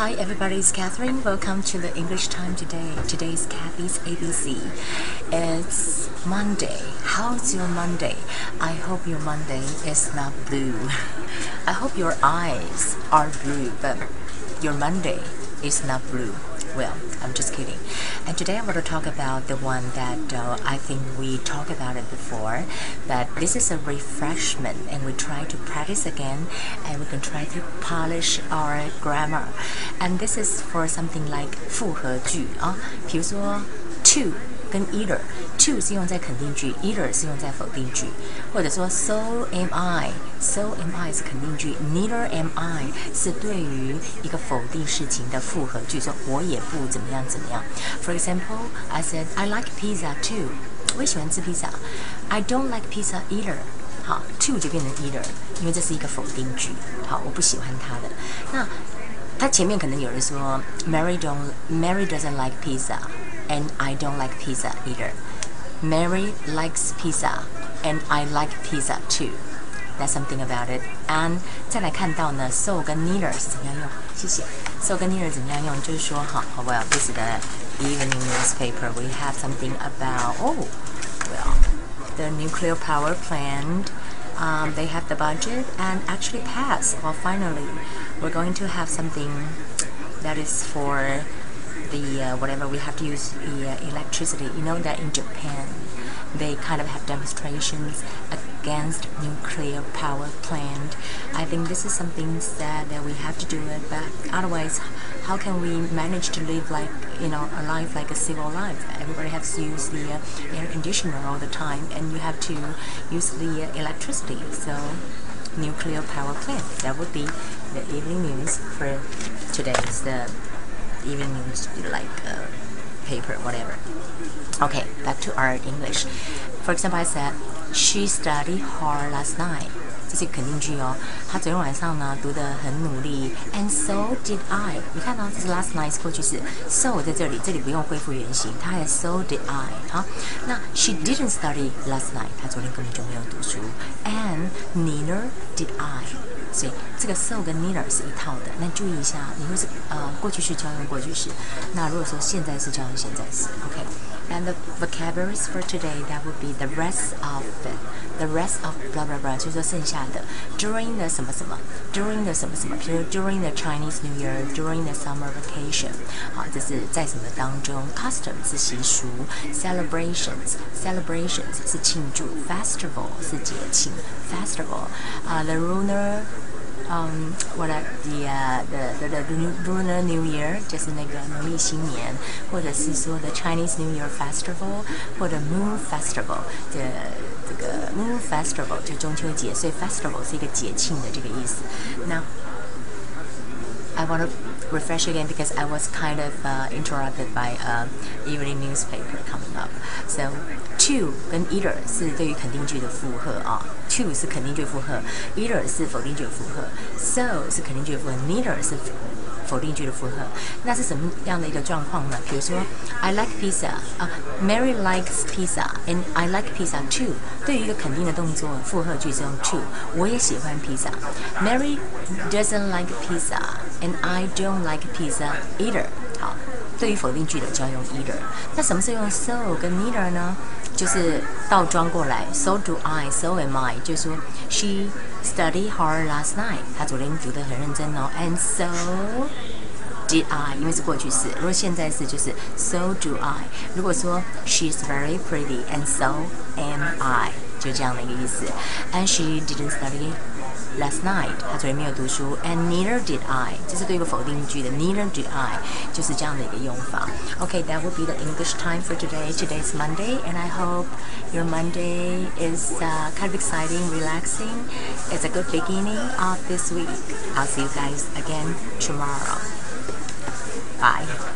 Hi everybody, it's Catherine. Welcome to the English time today. Today's Kathy's ABC. It's Monday. How's your Monday? I hope your Monday is not blue. I hope your eyes are blue, but your Monday is not blue will. I'm just kidding. And today I'm going to talk about the one that uh, I think we talked about it before, but this is a refreshment and we try to practice again and we can try to polish our grammar. And this is for something like 复合句啊，比如说 too 跟 either to 是用在肯定句，either 是用在否定句，或者说 so am I，so am I 是肯定句，neither am I 是对于一个否定事情的复合句，说我也不怎么样怎么样。For example, I said I like pizza too，我也喜欢吃披萨。I don't like pizza either。好，to 就变成 either，因为这是一个否定句。好，我不喜欢它的。那它前面可能有人说 Mary don't Mary doesn't like pizza。and I don't like pizza either. Mary likes pizza, and I like pizza too. That's something about it. And 再来看到呢，so 跟 neither 是怎么样用？谢谢。so 跟 neither 怎么样用？就是说，好，well, this is the evening newspaper. We have something about oh, well, the nuclear power plant. Um, they have the budget and actually passed. Well, finally, we're going to have something that is for the uh, whatever we have to use the uh, electricity. You know that in Japan, they kind of have demonstrations against nuclear power plant. I think this is something sad that we have to do it, but otherwise, how can we manage to live like you know a life like a civil life? Everybody has to use the uh, air conditioner all the time, and you have to use the uh, electricity. So nuclear power plant. That would be the evening news for today's the even news like uh, paper, whatever. Okay, back to our English. For example, I said, she studied hard last night. 这是肯定句哦。她昨天晚上呢读得很努力，and so did I。你看到这是 last night 过去式，so 在这里，这里不用恢复原形，它还 so did I。好，那 she didn't study last night，她昨天根本就没有读书，and neither did I。所以 这个 so 跟 neither 是一套的。那注意一下，你会是呃过去式就要用过去式。那如果说现在式就要用现在式。OK。And the vocabularies for today that would be the rest of the the rest of blah blah blah，就是说剩下的 during the 什么什么 during the 什么什么，比如 during the Chinese New Year during the summer vacation，好，这是在什么当中？Custom 是习俗，celebrations celebrations 是庆祝，festival 是节庆，festival 啊、uh,，the lunar Um, what are the uh, the the the Lunar New Year 就是那个农历新年，或者是说 the Chinese New Year Festival 或者 Moon Festival 的这个 Moon Festival 就中秋节，所以 Festival 是一个节庆的这个意思。那 I want to refresh again because I was kind of uh, interrupted by uh, evening newspaper coming up. So too and either 是对于肯定句的附和啊，too 是肯定句附和，either 是否定句附和，so 是肯定句附和，neither 是否定句的附和。那是什么样的一个状况呢？比如说，I like pizza 啊、uh,，Mary likes pizza and I like pizza too。对于一个肯定的动作，附和句是用 too。我也喜欢披萨。Mary doesn't like pizza and I don't like pizza either。好，对于否定句的就要用 either。那什么是用 so 跟 neither 呢？就是倒装过来，so do I，so am I，就是说，she studied hard last night，她昨天读得很认真哦，and so did I，因为是过去式，如果现在式就是 so do I。如果说 she's very pretty and so am I，就这样的一个意思，and she didn't study。 last night，他昨天没有读书，and neither did I，这是对一个否定句的，neither did I，就是这样的一个用法。Okay, that will be the English time for today. Today is Monday, and I hope your Monday is uh, kind of exciting, relaxing. It's a good beginning of this week. I'll see you guys again tomorrow. Bye.